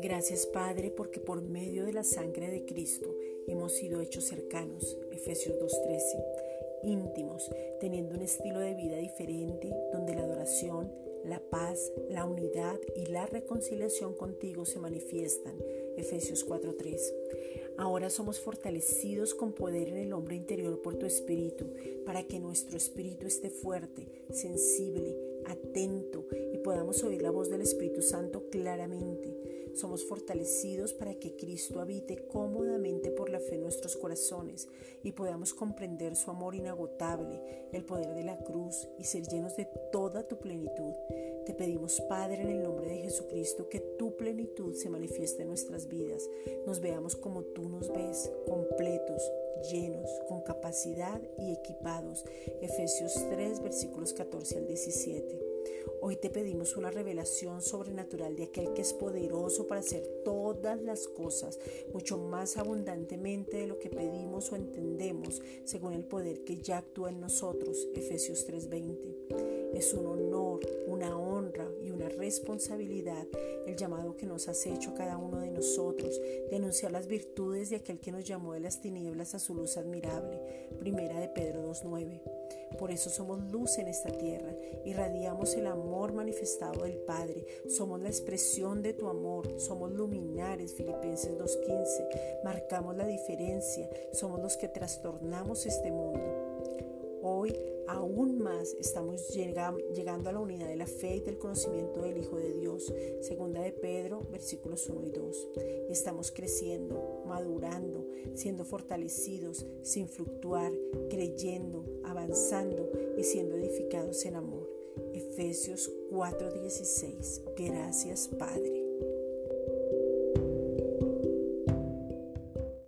Gracias Padre porque por medio de la sangre de Cristo hemos sido hechos cercanos, Efesios 2.13, íntimos, teniendo un estilo de vida diferente donde la adoración, la paz, la unidad y la reconciliación contigo se manifiestan, Efesios 4.3. Ahora somos fortalecidos con poder en el hombre interior por tu espíritu, para que nuestro espíritu esté fuerte, sensible, atento y podamos oír la voz del Espíritu Santo claramente. Somos fortalecidos para que Cristo habite cómodamente por la fe en nuestros corazones y podamos comprender su amor inagotable, el poder de la cruz y ser llenos de toda tu plenitud. Te pedimos, Padre, en el nombre de Jesucristo, que tu plenitud se manifieste en nuestras vidas. Nos veamos como tú nos ves, completos, llenos, con capacidad y equipados. Efesios 3, versículos 14 al 17. Hoy te pedimos una revelación sobrenatural de aquel que es poderoso para hacer todas las cosas, mucho más abundantemente de lo que pedimos o entendemos, según el poder que ya actúa en nosotros. Efesios 3:20. Es un honor, responsabilidad el llamado que nos has hecho cada uno de nosotros de anunciar las virtudes de aquel que nos llamó de las tinieblas a su luz admirable. Primera de Pedro 2:9. Por eso somos luz en esta tierra, irradiamos el amor manifestado del Padre, somos la expresión de tu amor, somos luminares, Filipenses 2.15, marcamos la diferencia, somos los que trastornamos este mundo. Hoy aún más estamos llegando a la unidad de la fe y del conocimiento del Hijo de Dios, segunda de Pedro, versículos 1 y 2. Y estamos creciendo, madurando, siendo fortalecidos, sin fluctuar, creyendo, avanzando y siendo edificados en amor. Efesios 4:16. Gracias Padre.